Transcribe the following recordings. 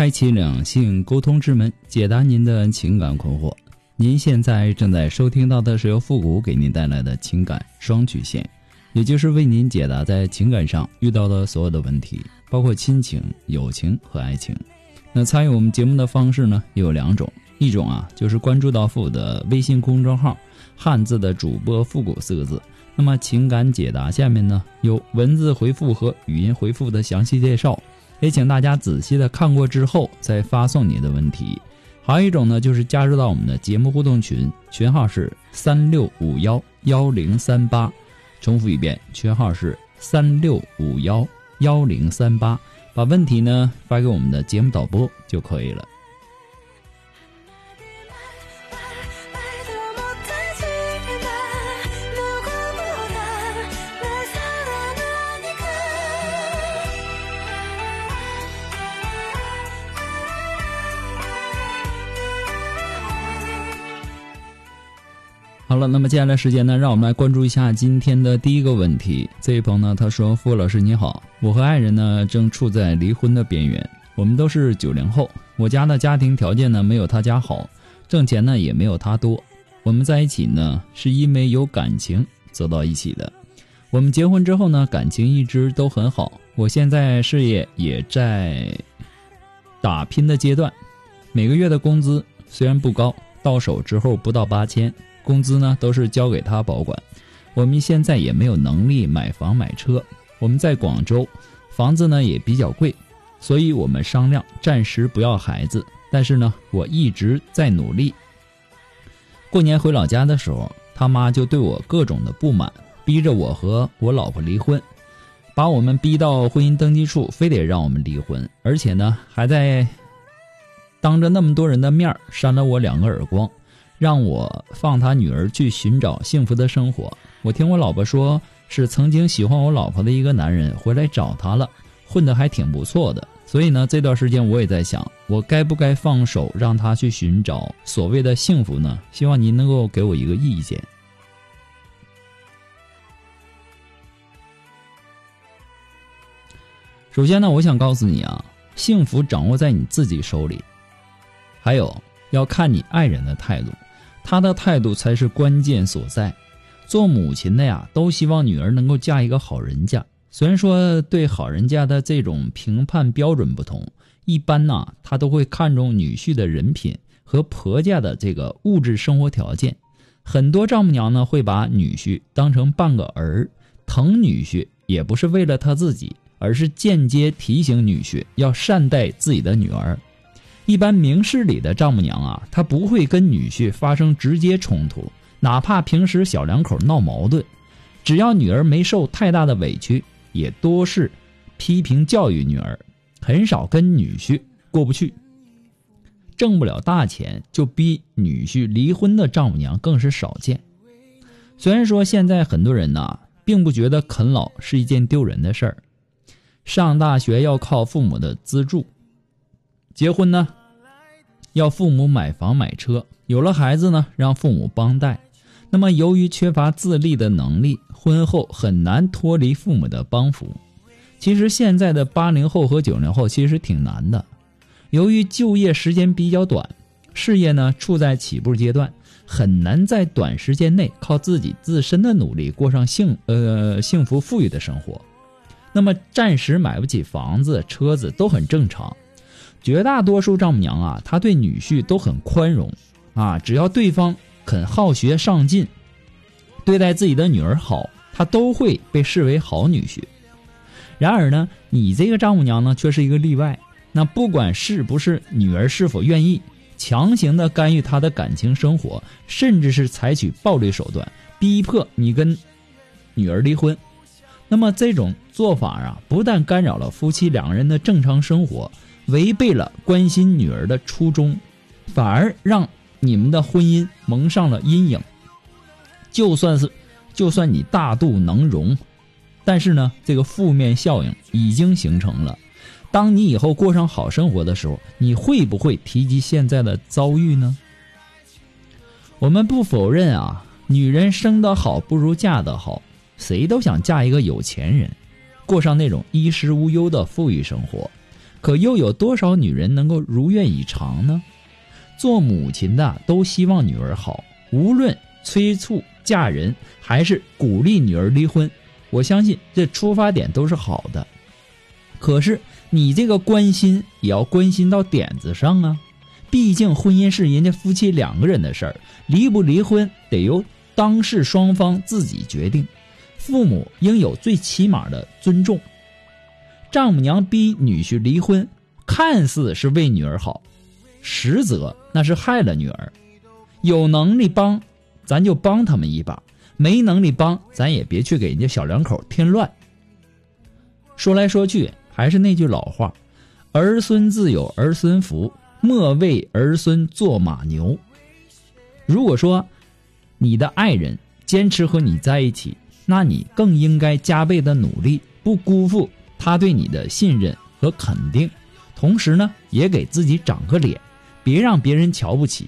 开启两性沟通之门，解答您的情感困惑。您现在正在收听到的是由复古给您带来的情感双曲线，也就是为您解答在情感上遇到的所有的问题，包括亲情、友情和爱情。那参与我们节目的方式呢，有两种，一种啊就是关注到复古的微信公众号“汉字的主播复古”四个字，那么情感解答下面呢有文字回复和语音回复的详细介绍。也请大家仔细的看过之后再发送你的问题。还有一种呢，就是加入到我们的节目互动群，群号是三六五幺幺零三八。重复一遍，群号是三六五幺幺零三八。把问题呢发给我们的节目导播就可以了。了，那么接下来时间呢，让我们来关注一下今天的第一个问题。这位朋友呢，他说：“傅老师你好，我和爱人呢正处在离婚的边缘。我们都是九零后，我家的家庭条件呢没有他家好，挣钱呢也没有他多。我们在一起呢是因为有感情走到一起的。我们结婚之后呢，感情一直都很好。我现在事业也在打拼的阶段，每个月的工资虽然不高，到手之后不到八千。”工资呢都是交给他保管，我们现在也没有能力买房买车。我们在广州，房子呢也比较贵，所以我们商量暂时不要孩子。但是呢，我一直在努力。过年回老家的时候，他妈就对我各种的不满，逼着我和我老婆离婚，把我们逼到婚姻登记处，非得让我们离婚，而且呢还在当着那么多人的面扇了我两个耳光。让我放他女儿去寻找幸福的生活。我听我老婆说，是曾经喜欢我老婆的一个男人回来找她了，混得还挺不错的。所以呢，这段时间我也在想，我该不该放手让他去寻找所谓的幸福呢？希望您能够给我一个意见。首先呢，我想告诉你啊，幸福掌握在你自己手里，还有要看你爱人的态度。他的态度才是关键所在。做母亲的呀，都希望女儿能够嫁一个好人家。虽然说对好人家的这种评判标准不同，一般呢，他都会看重女婿的人品和婆家的这个物质生活条件。很多丈母娘呢，会把女婿当成半个儿，疼女婿也不是为了他自己，而是间接提醒女婿要善待自己的女儿。一般明事理的丈母娘啊，她不会跟女婿发生直接冲突，哪怕平时小两口闹矛盾，只要女儿没受太大的委屈，也多是批评教育女儿，很少跟女婿过不去。挣不了大钱就逼女婿离婚的丈母娘更是少见。虽然说现在很多人呐，并不觉得啃老是一件丢人的事儿，上大学要靠父母的资助，结婚呢。要父母买房买车，有了孩子呢，让父母帮带。那么，由于缺乏自立的能力，婚后很难脱离父母的帮扶。其实，现在的八零后和九零后其实挺难的。由于就业时间比较短，事业呢处在起步阶段，很难在短时间内靠自己自身的努力过上幸呃幸福富裕的生活。那么，暂时买不起房子、车子都很正常。绝大多数丈母娘啊，她对女婿都很宽容，啊，只要对方肯好学上进，对待自己的女儿好，她都会被视为好女婿。然而呢，你这个丈母娘呢，却是一个例外。那不管是不是女儿是否愿意，强行的干预她的感情生活，甚至是采取暴力手段逼迫你跟女儿离婚，那么这种做法啊，不但干扰了夫妻两个人的正常生活，违背了关心女儿的初衷，反而让你们的婚姻蒙上了阴影。就算是，就算你大度能容，但是呢，这个负面效应已经形成了。当你以后过上好生活的时候，你会不会提及现在的遭遇呢？我们不否认啊，女人生得好不如嫁得好。谁都想嫁一个有钱人，过上那种衣食无忧的富裕生活，可又有多少女人能够如愿以偿呢？做母亲的都希望女儿好，无论催促嫁人还是鼓励女儿离婚，我相信这出发点都是好的。可是你这个关心也要关心到点子上啊，毕竟婚姻是人家夫妻两个人的事儿，离不离婚得由当事双方自己决定。父母应有最起码的尊重。丈母娘逼女婿离婚，看似是为女儿好，实则那是害了女儿。有能力帮，咱就帮他们一把；没能力帮，咱也别去给人家小两口添乱。说来说去，还是那句老话：儿孙自有儿孙福，莫为儿孙做马牛。如果说你的爱人坚持和你在一起，那你更应该加倍的努力，不辜负他对你的信任和肯定。同时呢，也给自己长个脸，别让别人瞧不起。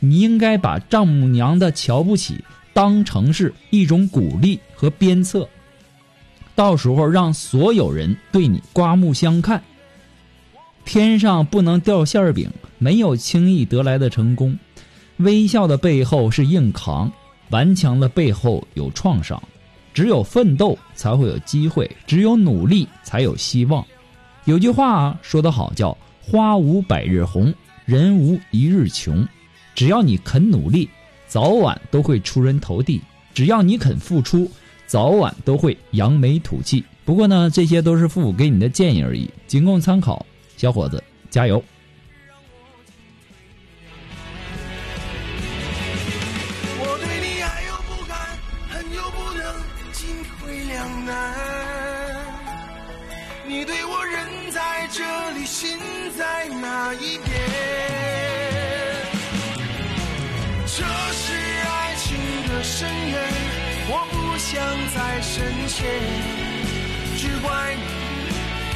你应该把丈母娘的瞧不起当成是一种鼓励和鞭策，到时候让所有人对你刮目相看。天上不能掉馅饼，没有轻易得来的成功。微笑的背后是硬扛，顽强的背后有创伤。只有奋斗才会有机会，只有努力才有希望。有句话说得好，叫“花无百日红，人无一日穷”。只要你肯努力，早晚都会出人头地；只要你肯付出，早晚都会扬眉吐气。不过呢，这些都是父母给你的建议而已，仅供参考。小伙子，加油！心在哪一边？这是爱情的深渊，我不想再深陷，只怪你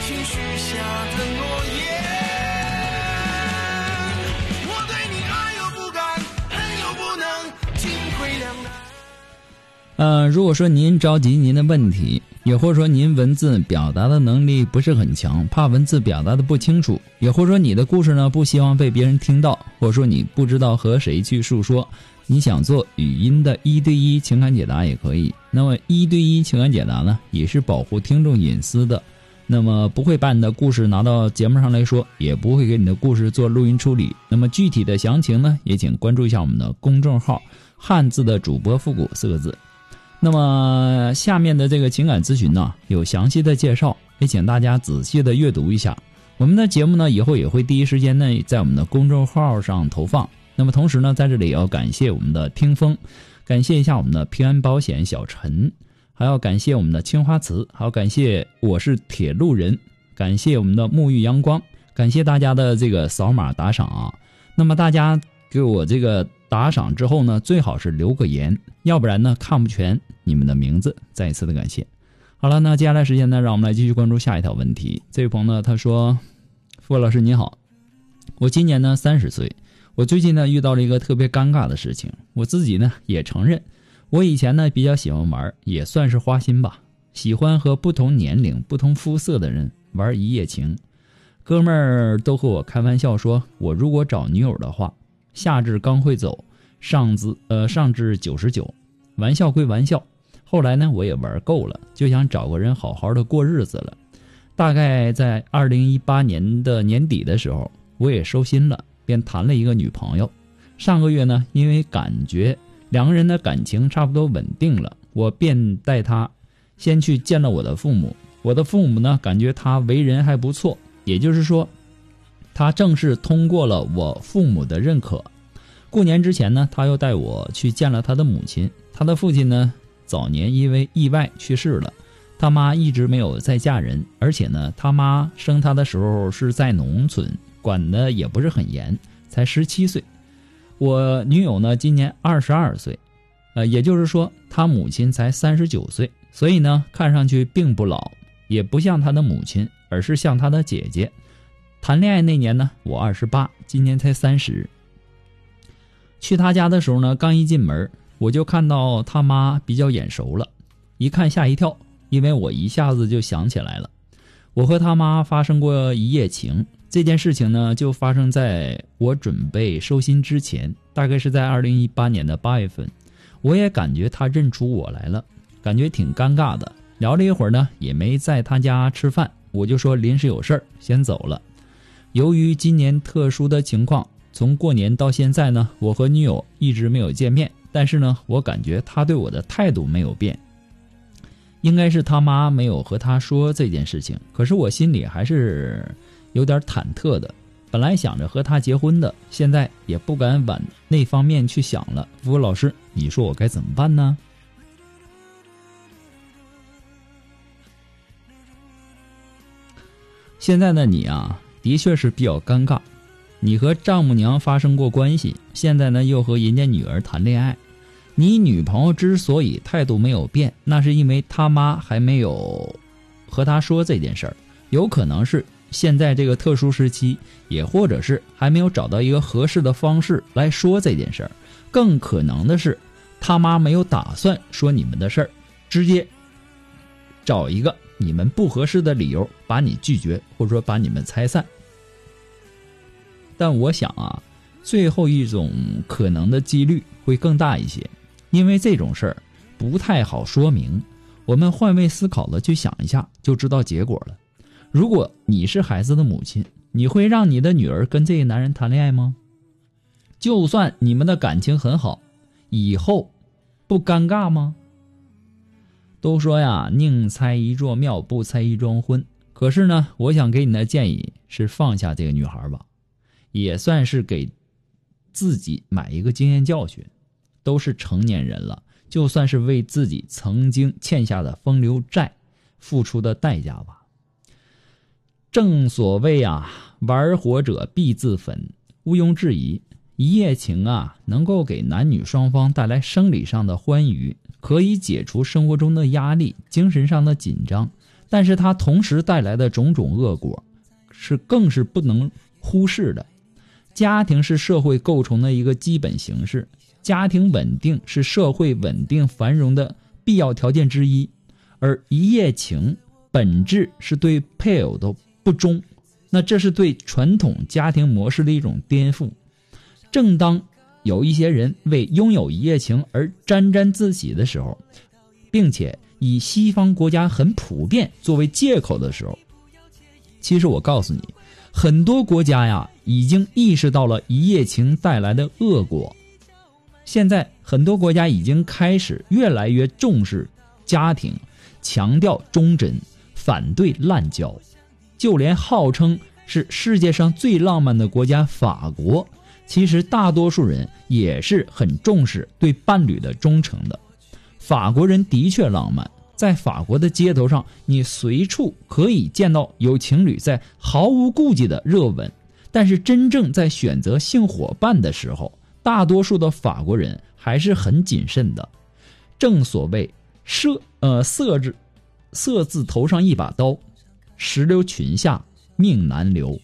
轻许下的诺言。嗯，如果说您着急您的问题。也或者说您文字表达的能力不是很强，怕文字表达的不清楚；也或者说你的故事呢不希望被别人听到，或者说你不知道和谁去诉说，你想做语音的一对一情感解答也可以。那么一对一情感解答呢，也是保护听众隐私的，那么不会把你的故事拿到节目上来说，也不会给你的故事做录音处理。那么具体的详情呢，也请关注一下我们的公众号“汉字的主播复古”四个字。那么下面的这个情感咨询呢，有详细的介绍，也请大家仔细的阅读一下。我们的节目呢，以后也会第一时间内在我们的公众号上投放。那么同时呢，在这里也要感谢我们的听风，感谢一下我们的平安保险小陈，还要感谢我们的青花瓷，还要感谢我是铁路人，感谢我们的沐浴阳光，感谢大家的这个扫码打赏啊。那么大家给我这个打赏之后呢，最好是留个言，要不然呢看不全。你们的名字，再一次的感谢。好了，那接下来时间呢，让我们来继续关注下一条问题。这位朋友呢，他说：“付老师你好，我今年呢三十岁，我最近呢遇到了一个特别尴尬的事情。我自己呢也承认，我以前呢比较喜欢玩，也算是花心吧，喜欢和不同年龄、不同肤色的人玩一夜情。哥们儿都和我开玩笑说，我如果找女友的话，下至刚会走，上至呃上至九十九。”玩笑归玩笑，后来呢，我也玩够了，就想找个人好好的过日子了。大概在二零一八年的年底的时候，我也收心了，便谈了一个女朋友。上个月呢，因为感觉两个人的感情差不多稳定了，我便带她先去见了我的父母。我的父母呢，感觉他为人还不错，也就是说，他正式通过了我父母的认可。过年之前呢，他又带我去见了他的母亲。他的父亲呢，早年因为意外去世了。他妈一直没有再嫁人，而且呢，他妈生他的时候是在农村，管的也不是很严，才十七岁。我女友呢，今年二十二岁，呃，也就是说，他母亲才三十九岁，所以呢，看上去并不老，也不像他的母亲，而是像他的姐姐。谈恋爱那年呢，我二十八，今年才三十。去他家的时候呢，刚一进门，我就看到他妈比较眼熟了，一看吓一跳，因为我一下子就想起来了，我和他妈发生过一夜情。这件事情呢，就发生在我准备收心之前，大概是在二零一八年的八月份。我也感觉他认出我来了，感觉挺尴尬的。聊了一会儿呢，也没在他家吃饭，我就说临时有事儿先走了。由于今年特殊的情况。从过年到现在呢，我和女友一直没有见面，但是呢，我感觉他对我的态度没有变。应该是他妈没有和他说这件事情，可是我心里还是有点忐忑的。本来想着和他结婚的，现在也不敢往那方面去想了。不过老师，你说我该怎么办呢？现在的你啊，的确是比较尴尬。你和丈母娘发生过关系，现在呢又和人家女儿谈恋爱。你女朋友之所以态度没有变，那是因为他妈还没有和他说这件事儿，有可能是现在这个特殊时期，也或者是还没有找到一个合适的方式来说这件事儿。更可能的是，他妈没有打算说你们的事儿，直接找一个你们不合适的理由把你拒绝，或者说把你们拆散。但我想啊，最后一种可能的几率会更大一些，因为这种事儿不太好说明。我们换位思考的去想一下，就知道结果了。如果你是孩子的母亲，你会让你的女儿跟这个男人谈恋爱吗？就算你们的感情很好，以后不尴尬吗？都说呀，宁拆一座庙，不拆一桩婚。可是呢，我想给你的建议是放下这个女孩吧。也算是给自己买一个经验教训，都是成年人了，就算是为自己曾经欠下的风流债付出的代价吧。正所谓啊，玩火者必自焚，毋庸置疑，一夜情啊，能够给男女双方带来生理上的欢愉，可以解除生活中的压力、精神上的紧张，但是它同时带来的种种恶果，是更是不能忽视的。家庭是社会构成的一个基本形式，家庭稳定是社会稳定繁荣的必要条件之一，而一夜情本质是对配偶的不忠，那这是对传统家庭模式的一种颠覆。正当有一些人为拥有一夜情而沾沾自喜的时候，并且以西方国家很普遍作为借口的时候，其实我告诉你。很多国家呀，已经意识到了一夜情带来的恶果。现在很多国家已经开始越来越重视家庭，强调忠贞，反对滥交。就连号称是世界上最浪漫的国家法国，其实大多数人也是很重视对伴侣的忠诚的。法国人的确浪漫。在法国的街头上，你随处可以见到有情侣在毫无顾忌的热吻，但是真正在选择性伙伴的时候，大多数的法国人还是很谨慎的。正所谓“色呃色字色字头上一把刀，石榴裙下命难留”。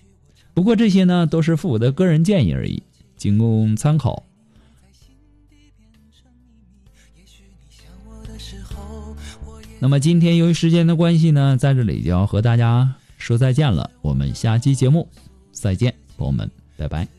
不过这些呢，都是父母的个人建议而已，仅供参考。那么今天由于时间的关系呢，在这里就要和大家说再见了。我们下期节目再见，朋友们，拜拜。